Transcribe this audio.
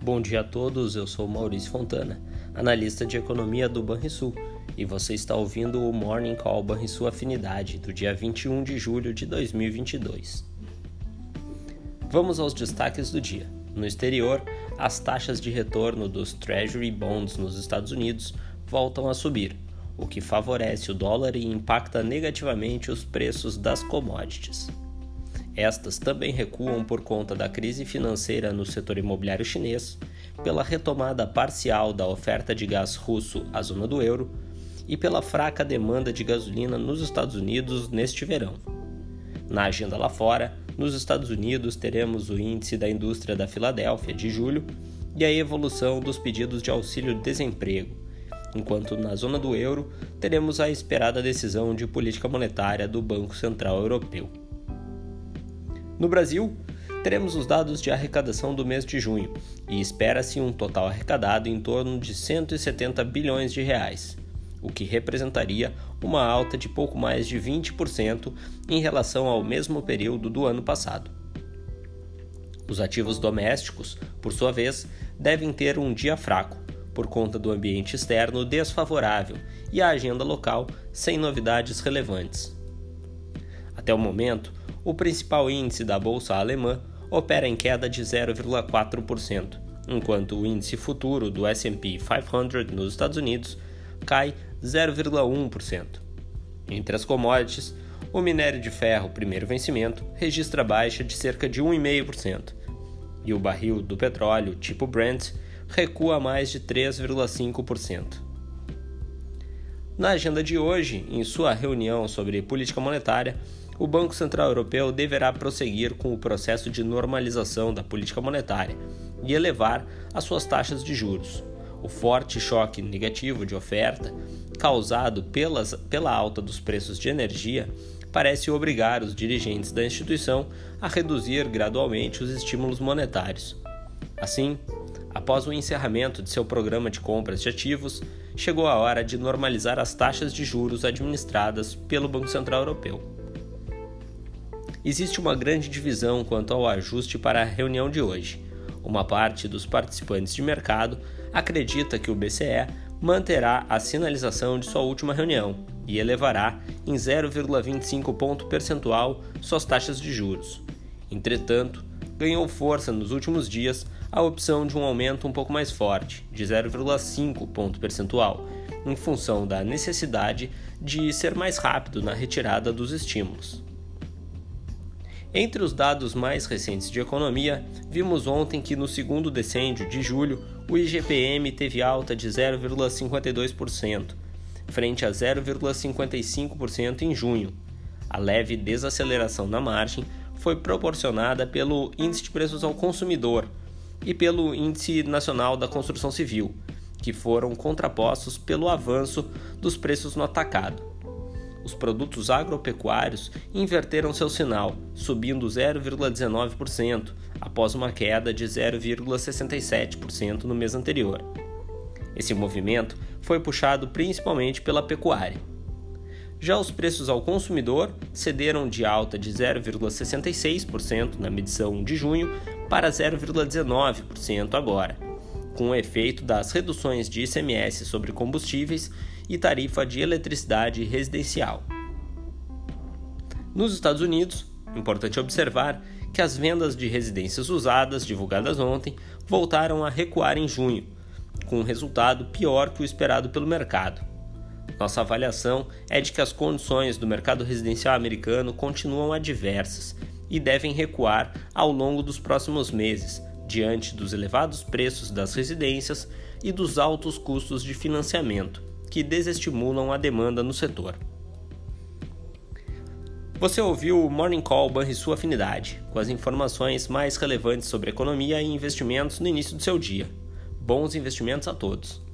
Bom dia a todos, eu sou Maurício Fontana, analista de economia do Banrisul, e você está ouvindo o Morning Call Banrisul Afinidade do dia 21 de julho de 2022. Vamos aos destaques do dia. No exterior, as taxas de retorno dos Treasury Bonds nos Estados Unidos voltam a subir, o que favorece o dólar e impacta negativamente os preços das commodities. Estas também recuam por conta da crise financeira no setor imobiliário chinês, pela retomada parcial da oferta de gás russo à zona do euro e pela fraca demanda de gasolina nos Estados Unidos neste verão. Na agenda lá fora, nos Estados Unidos teremos o índice da indústria da Filadélfia de julho e a evolução dos pedidos de auxílio-desemprego, enquanto na zona do euro teremos a esperada decisão de política monetária do Banco Central Europeu. No Brasil, teremos os dados de arrecadação do mês de junho e espera-se um total arrecadado em torno de 170 bilhões de reais, o que representaria uma alta de pouco mais de 20% em relação ao mesmo período do ano passado. Os ativos domésticos, por sua vez, devem ter um dia fraco, por conta do ambiente externo desfavorável e a agenda local sem novidades relevantes. Até o momento, o principal índice da bolsa alemã opera em queda de 0,4%, enquanto o índice futuro do S&P 500 nos Estados Unidos cai 0,1%. Entre as commodities, o minério de ferro primeiro vencimento registra baixa de cerca de 1,5%, e o barril do petróleo tipo Brent recua mais de 3,5%. Na agenda de hoje, em sua reunião sobre política monetária, o Banco Central Europeu deverá prosseguir com o processo de normalização da política monetária e elevar as suas taxas de juros. O forte choque negativo de oferta, causado pelas, pela alta dos preços de energia, parece obrigar os dirigentes da instituição a reduzir gradualmente os estímulos monetários. Assim, após o encerramento de seu programa de compras de ativos, chegou a hora de normalizar as taxas de juros administradas pelo Banco Central Europeu existe uma grande divisão quanto ao ajuste para a reunião de hoje. Uma parte dos participantes de mercado acredita que o BCE manterá a sinalização de sua última reunião e elevará em 0,25 ponto percentual suas taxas de juros. Entretanto, ganhou força nos últimos dias a opção de um aumento um pouco mais forte, de 0,5 ponto percentual, em função da necessidade de ser mais rápido na retirada dos estímulos. Entre os dados mais recentes de economia, vimos ontem que no segundo decêndio de julho, o IGPM teve alta de 0,52%, frente a 0,55% em junho. A leve desaceleração na margem foi proporcionada pelo Índice de Preços ao Consumidor e pelo Índice Nacional da Construção Civil, que foram contrapostos pelo avanço dos preços no atacado os produtos agropecuários inverteram seu sinal, subindo 0,19%, após uma queda de 0,67% no mês anterior. Esse movimento foi puxado principalmente pela pecuária. Já os preços ao consumidor cederam de alta de 0,66% na medição de junho para 0,19% agora, com o efeito das reduções de ICMS sobre combustíveis e tarifa de eletricidade residencial. Nos Estados Unidos, importante observar que as vendas de residências usadas divulgadas ontem voltaram a recuar em junho, com um resultado pior que o esperado pelo mercado. Nossa avaliação é de que as condições do mercado residencial americano continuam adversas e devem recuar ao longo dos próximos meses, diante dos elevados preços das residências e dos altos custos de financiamento, que desestimulam a demanda no setor. Você ouviu o Morning Call Banrisul Afinidade, com as informações mais relevantes sobre economia e investimentos no início do seu dia. Bons investimentos a todos!